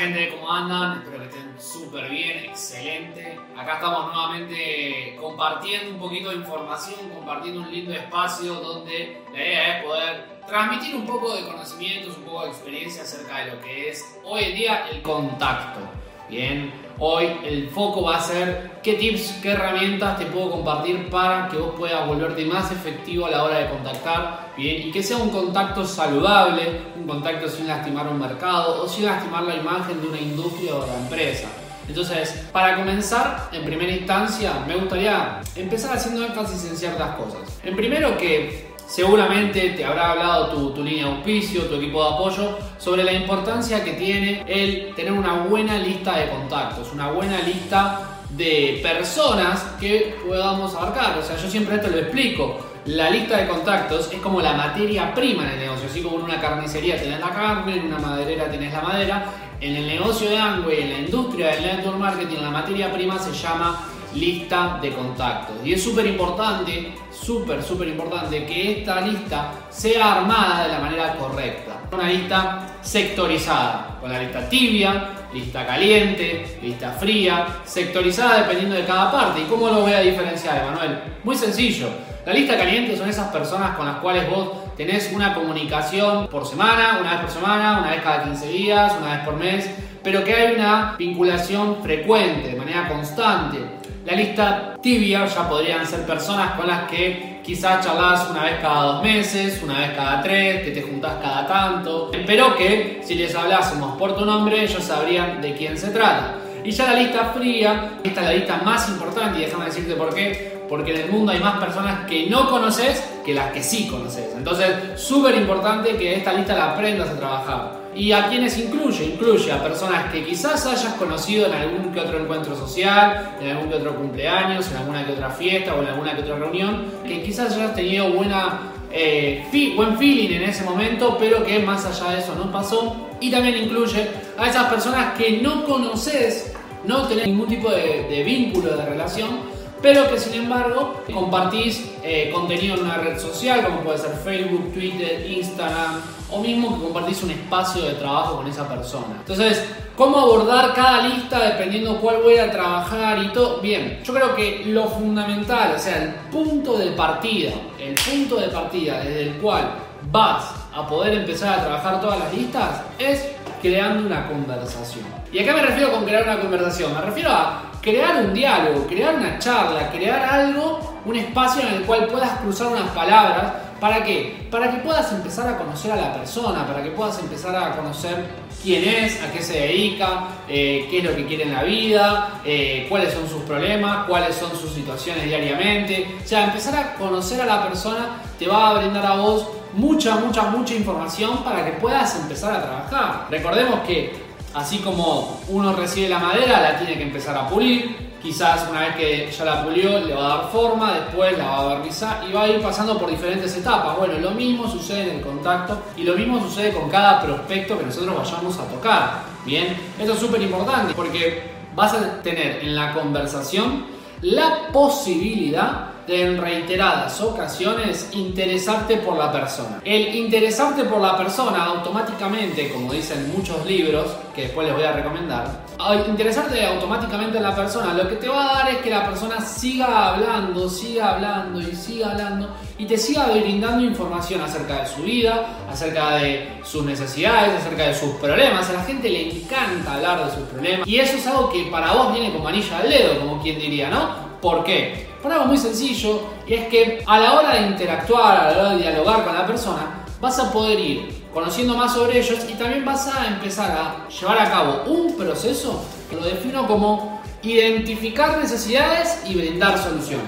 3, 2, Buena gente, ¿cómo andan? Espero que estén súper bien, excelente. Acá estamos nuevamente compartiendo un poquito de información, compartiendo un lindo espacio donde la idea es poder transmitir un poco de conocimientos, un poco de experiencia acerca de lo que es hoy en día el contacto. Bien, hoy el foco va a ser qué tips, qué herramientas te puedo compartir para que vos puedas volverte más efectivo a la hora de contactar, bien, y que sea un contacto saludable, un contacto sin lastimar un mercado o sin lastimar la imagen de una industria o de la empresa. Entonces, para comenzar, en primera instancia, me gustaría empezar haciendo énfasis en ciertas cosas. En primero que Seguramente te habrá hablado tu, línea de auspicio, tu equipo de apoyo, sobre la importancia que tiene el tener una buena lista de contactos, una buena lista de personas que podamos abarcar. O sea, yo siempre esto lo explico. La lista de contactos es como la materia prima en el negocio. Así como en una carnicería tenés la carne, en una maderera tenés la madera. En el negocio de Angway, en la industria del network marketing, la materia prima se llama lista de contactos. Y es súper importante, súper, súper importante que esta lista sea armada de la manera correcta. Una lista sectorizada, con la lista tibia, lista caliente, lista fría, sectorizada dependiendo de cada parte. ¿Y cómo lo voy a diferenciar, Emanuel? Muy sencillo. La lista caliente son esas personas con las cuales vos tenés una comunicación por semana, una vez por semana, una vez cada 15 días, una vez por mes, pero que hay una vinculación frecuente, de manera constante. La lista tibia ya podrían ser personas con las que quizás charlas una vez cada dos meses, una vez cada tres, que te juntás cada tanto, pero que si les hablásemos por tu nombre ellos sabrían de quién se trata. Y ya la lista fría, esta es la lista más importante y déjame decirte por qué, porque en el mundo hay más personas que no conoces que las que sí conoces. Entonces, súper importante que esta lista la aprendas a trabajar. ¿Y a quiénes incluye? Incluye a personas que quizás hayas conocido en algún que otro encuentro social, en algún que otro cumpleaños, en alguna que otra fiesta o en alguna que otra reunión, que quizás hayas tenido buena, eh, buen feeling en ese momento, pero que más allá de eso no pasó. Y también incluye a esas personas que no conoces, no tenés ningún tipo de, de vínculo, de relación, pero que sin embargo compartís eh, contenido en una red social, como puede ser Facebook, Twitter, Instagram, o mismo que compartís un espacio de trabajo con esa persona. Entonces, ¿cómo abordar cada lista dependiendo cuál voy a trabajar y todo? Bien, yo creo que lo fundamental, o sea, el punto de partida, el punto de partida desde el cual vas a poder empezar a trabajar todas las listas es creando una conversación. ¿Y acá me refiero con crear una conversación? Me refiero a crear un diálogo, crear una charla, crear algo, un espacio en el cual puedas cruzar unas palabras. ¿Para qué? Para que puedas empezar a conocer a la persona, para que puedas empezar a conocer quién es, a qué se dedica, eh, qué es lo que quiere en la vida, eh, cuáles son sus problemas, cuáles son sus situaciones diariamente. O sea, empezar a conocer a la persona te va a brindar a vos mucha, mucha, mucha información para que puedas empezar a trabajar. Recordemos que Así como uno recibe la madera, la tiene que empezar a pulir. Quizás una vez que ya la pulió, le va a dar forma, después la va a barnizar y va a ir pasando por diferentes etapas. Bueno, lo mismo sucede en el contacto y lo mismo sucede con cada prospecto que nosotros vayamos a tocar. Bien, esto es súper importante porque vas a tener en la conversación la posibilidad en reiteradas ocasiones interesarte por la persona. El interesarte por la persona automáticamente, como dicen muchos libros, que después les voy a recomendar, interesarte automáticamente en la persona, lo que te va a dar es que la persona siga hablando, siga hablando y siga hablando y te siga brindando información acerca de su vida, acerca de sus necesidades, acerca de sus problemas. A la gente le encanta hablar de sus problemas y eso es algo que para vos viene como anilla al dedo, como quien diría, ¿no? ¿Por qué? Por algo muy sencillo, y es que a la hora de interactuar, a la hora de dialogar con la persona, vas a poder ir conociendo más sobre ellos y también vas a empezar a llevar a cabo un proceso que lo defino como identificar necesidades y brindar soluciones.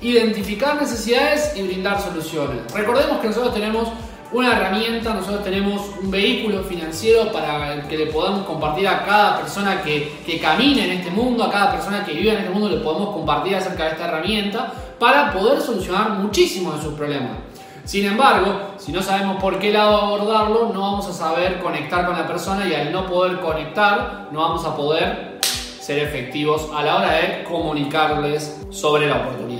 Identificar necesidades y brindar soluciones. Recordemos que nosotros tenemos una herramienta, nosotros tenemos un vehículo financiero para que le podamos compartir a cada persona que, que camine en este mundo, a cada persona que vive en este mundo, le podemos compartir acerca de esta herramienta para poder solucionar muchísimos de sus problemas. Sin embargo, si no sabemos por qué lado abordarlo, no vamos a saber conectar con la persona y al no poder conectar, no vamos a poder ser efectivos a la hora de comunicarles sobre la oportunidad.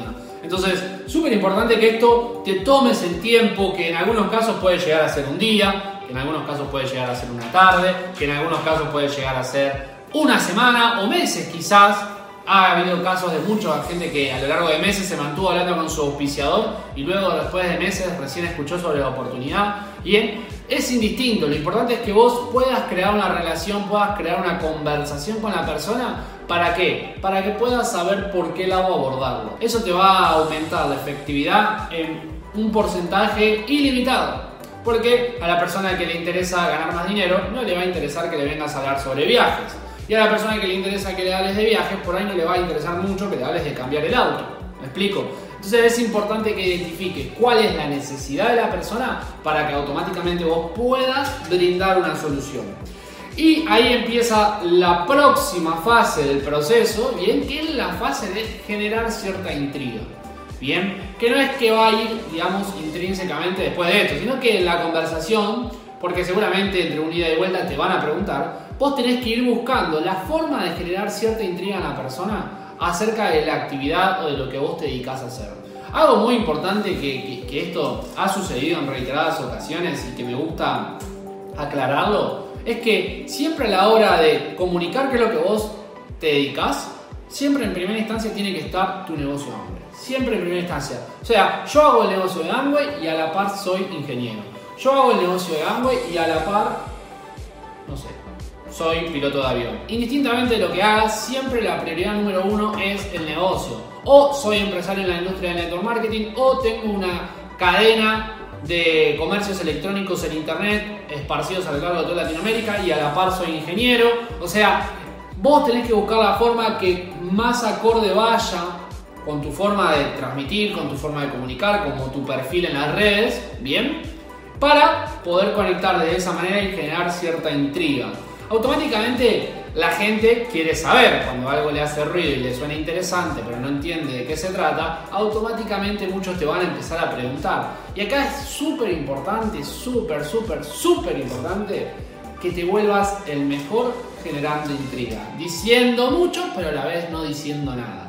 Entonces, súper importante que esto te tomes el tiempo, que en algunos casos puede llegar a ser un día, que en algunos casos puede llegar a ser una tarde, que en algunos casos puede llegar a ser una semana o meses quizás. Ha habido casos de mucha gente que a lo largo de meses se mantuvo hablando con su auspiciador y luego después de meses recién escuchó sobre la oportunidad. Bien, es indistinto, lo importante es que vos puedas crear una relación, puedas crear una conversación con la persona. ¿Para qué? Para que puedas saber por qué lado abordarlo. Eso te va a aumentar la efectividad en un porcentaje ilimitado. Porque a la persona que le interesa ganar más dinero no le va a interesar que le vengas a hablar sobre viajes. Y a la persona que le interesa que le hables de viajes, por ahí no le va a interesar mucho que le hables de cambiar el auto. ¿Me explico? Entonces es importante que identifiques cuál es la necesidad de la persona para que automáticamente vos puedas brindar una solución. Y ahí empieza la próxima fase del proceso, bien, que es la fase de generar cierta intriga. Bien, que no es que va a ir, digamos, intrínsecamente después de esto, sino que la conversación, porque seguramente entre un ida y vuelta te van a preguntar, vos tenés que ir buscando la forma de generar cierta intriga en la persona acerca de la actividad o de lo que vos te dedicas a hacer. Algo muy importante que, esto ha sucedido en reiteradas ocasiones y que me gusta aclararlo, es que siempre a la hora de comunicar qué es lo que vos te dedicas, siempre en primera instancia tiene que estar tu negocio de Amway. Siempre en primera instancia. O sea, yo hago el negocio de Amway y a la par soy ingeniero. Yo hago el negocio de Amway y a la par, no sé, soy piloto de avión. Indistintamente de lo que hagas, siempre la prioridad número uno es el negocio. O soy empresario en la industria del network marketing o tengo una cadena de comercios electrónicos en internet esparcidos a lo largo de toda Latinoamérica y a la par soy ingeniero. O sea, vos tenés que buscar la forma que más acorde vaya con tu forma de transmitir, con tu forma de comunicar, como tu perfil en las redes, ¿bien? Para poder conectar de esa manera y generar cierta intriga automáticamente la gente quiere saber cuando algo le hace ruido y le suena interesante, pero no entiende de qué se trata, automáticamente muchos te van a empezar a preguntar. Y acá es súper importante, súper, súper, súper importante que te vuelvas el mejor generando intriga, diciendo mucho, pero a la vez no diciendo nada.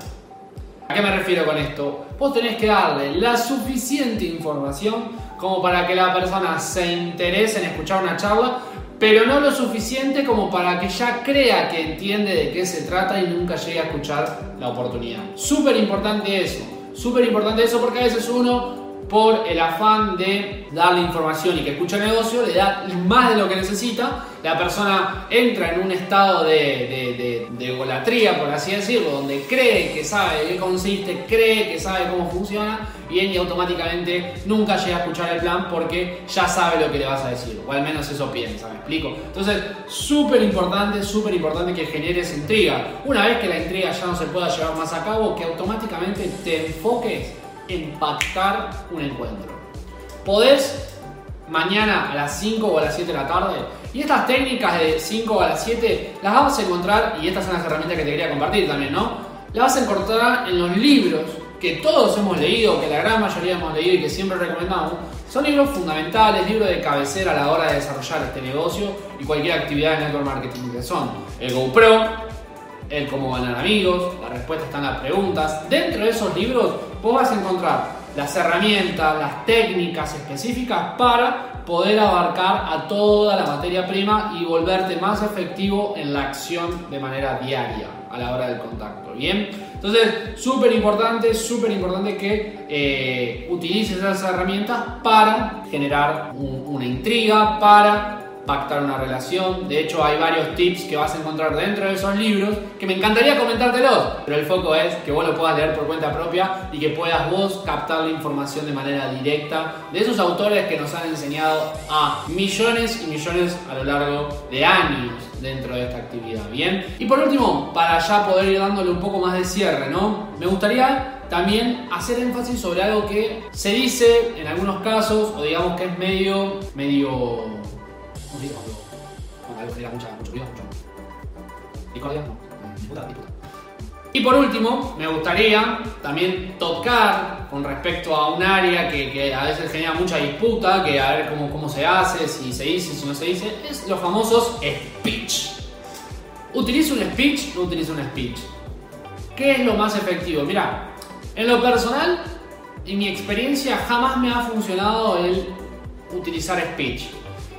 ¿A qué me refiero con esto? Vos tenés que darle la suficiente información como para que la persona se interese en escuchar una charla, pero no lo suficiente como para que ya crea que entiende de qué se trata y nunca llegue a escuchar la oportunidad. Súper importante eso, súper importante eso porque a veces uno por el afán de darle información y que escuche el negocio, le da más de lo que necesita, la persona entra en un estado de, de, golatría, por así decirlo, donde cree que sabe qué consiste, cree que sabe cómo funciona, bien y automáticamente nunca llega a escuchar el plan porque ya sabe lo que le vas a decir, o al menos eso piensa, ¿me explico? Entonces, súper importante, súper importante que generes intriga. Una vez que la intriga ya no se pueda llevar más a cabo, que automáticamente te enfoques impactar un encuentro. Podés mañana a las 5 o a las 7 de la tarde. Y estas técnicas de 5 a las 7 las vamos a encontrar, y estas son las herramientas que te quería compartir también, ¿no? Las vas a encontrar en los libros que todos hemos leído, que la gran mayoría hemos leído y que siempre recomendamos. Son libros fundamentales, libros de cabecera a la hora de desarrollar este negocio y cualquier actividad de network marketing que son el GoPro, el cómo ganar amigos, la respuesta está en las preguntas. Dentro de esos libros vos vas a encontrar las herramientas, las técnicas específicas para poder abarcar a toda la materia prima y volverte más efectivo en la acción de manera diaria a la hora del contacto. Bien, entonces súper importante, súper importante que eh, utilices esas herramientas para generar una intriga, para pactar una relación. De hecho, hay varios tips que vas a encontrar dentro de esos libros que me encantaría comentártelos, pero el foco es que vos lo puedas leer por cuenta propia y que puedas vos captar la información de manera directa de esos autores que nos han enseñado a millones y millones a lo largo de años dentro de esta actividad. Bien, y por último, para ya poder ir dándole un poco más de cierre, ¿no? Me gustaría también hacer énfasis sobre algo que se dice en algunos casos, o digamos que es medio, medio y por último, me gustaría también tocar con respecto a un área que, a veces genera mucha disputa, que a ver cómo, cómo se hace, si se dice, si no se dice, es los famosos speech. ¿Utilizo un speech? No utilizo un speech. ¿Qué es lo más efectivo? Mira, en lo personal, en mi experiencia jamás me ha funcionado el utilizar speech.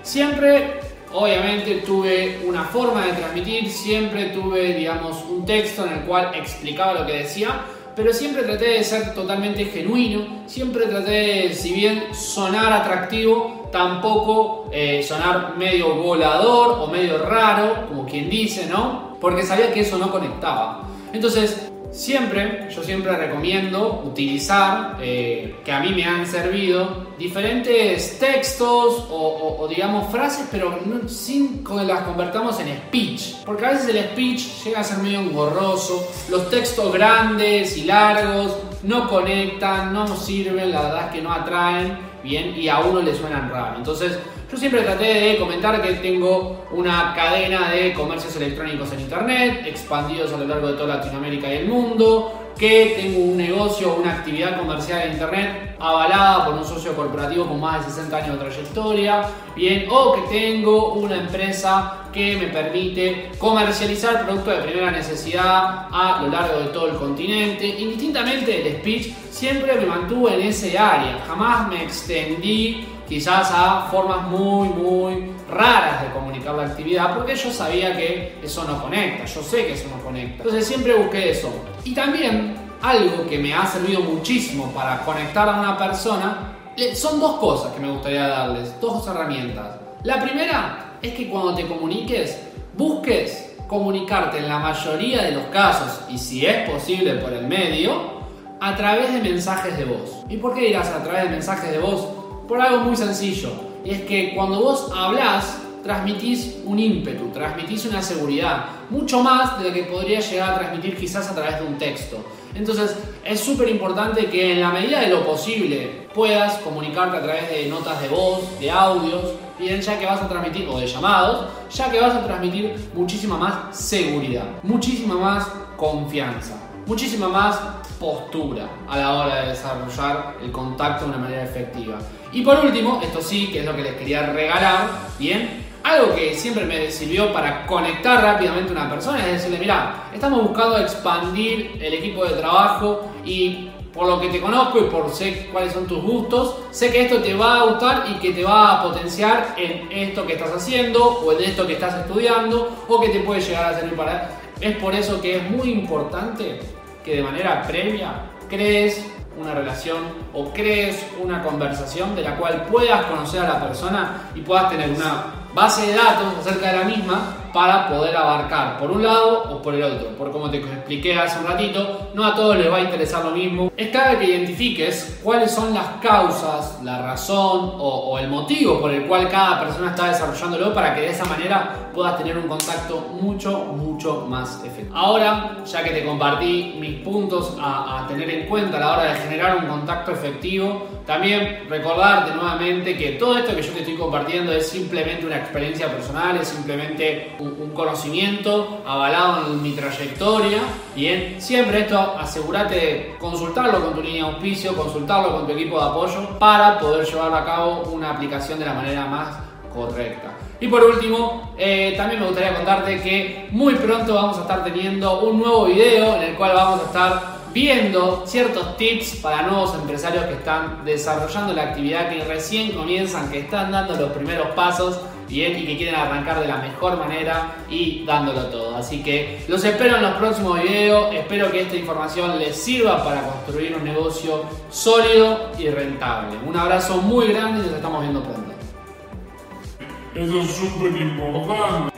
Siempre, obviamente, tuve una forma de transmitir, siempre tuve, digamos, un texto en el cual explicaba lo que decía, pero siempre traté de ser totalmente genuino, siempre traté de, si bien sonar atractivo, tampoco eh, sonar medio volador o medio raro, como quien dice, ¿no? Porque sabía que eso no conectaba. Entonces, Siempre, yo siempre recomiendo utilizar, eh, que a mí me han servido, diferentes textos o, digamos frases, pero sin que las convertamos en speech. Porque a veces el speech llega a ser medio engorroso, los textos grandes y largos no conectan, no sirven, la verdad es que no atraen bien y a uno le suenan raro. Entonces, yo siempre traté de comentar que tengo una cadena de comercios electrónicos en Internet, expandidos a lo largo de toda Latinoamérica y el mundo, que tengo un negocio, una actividad comercial en Internet avalada por un socio corporativo con más de 60 años de trayectoria, bien, o que tengo una empresa que me permite comercializar productos de primera necesidad a lo largo de todo el continente. Indistintamente el speech siempre me mantuve en ese área, jamás me extendí quizás a formas muy, muy raras de comunicar la actividad, porque yo sabía que eso no conecta, yo sé que eso no conecta. Entonces siempre busqué eso. Y también algo que me ha servido muchísimo para conectar a una persona, son dos cosas que me gustaría darles, dos herramientas. La primera es que cuando te comuniques, busques comunicarte en la mayoría de los casos, y si es posible por el medio, a través de mensajes de voz. ¿Y por qué dirás a través de mensajes de voz? Por algo muy sencillo. Y es que cuando vos hablas, transmitís un ímpetu, transmitís una seguridad, mucho más de lo que podría llegar a transmitir quizás a través de un texto. Entonces es súper importante que en la medida de lo posible puedas comunicarte a través de notas de voz, de audios, bien ya que vas a transmitir, o de llamados, ya que vas a transmitir muchísima más seguridad, muchísima más confianza, muchísima más postura a la hora de desarrollar el contacto de una manera efectiva. Y por último, esto sí, que es lo que les quería regalar, ¿bien? Algo que siempre me sirvió para conectar rápidamente a una persona es decirle, mira, estamos buscando expandir el equipo de trabajo y por lo que te conozco y por sé cuáles son tus gustos, sé que esto te va a gustar y que te va a potenciar en esto que estás haciendo o en esto que estás estudiando o que te puede llegar a servir para... Es por eso que es muy importante que de manera previa crees una relación o crees una conversación de la cual puedas conocer a la persona y puedas tener una base de datos acerca de la misma para poder abarcar por un lado o por el otro. Por como te expliqué hace un ratito, no a todos les va a interesar lo mismo. Es clave que identifiques cuáles son las causas, la razón o, el motivo por el cual cada persona está desarrollándolo para que de esa manera puedas tener un contacto mucho, mucho más efectivo. Ahora, ya que te compartí mis puntos a, a tener en cuenta a la hora de generar un contacto efectivo, también recordarte nuevamente que todo esto que yo te estoy compartiendo es simplemente una experiencia personal, es simplemente un, conocimiento avalado en mi trayectoria. Bien, siempre esto asegúrate de consultarlo con tu línea de auspicio, consultarlo con tu equipo de apoyo para poder llevar a cabo una aplicación de la manera más correcta. Y por último, eh, también me gustaría contarte que muy pronto vamos a estar teniendo un nuevo video en el cual vamos a estar viendo ciertos tips para nuevos empresarios que están desarrollando la actividad, que recién comienzan, que están dando los primeros pasos y que quieren arrancar de la mejor manera y dándolo todo. Así que los espero en los próximos videos, espero que esta información les sirva para construir un negocio sólido y rentable. Un abrazo muy grande y nos estamos viendo pronto. Eso es súper importante.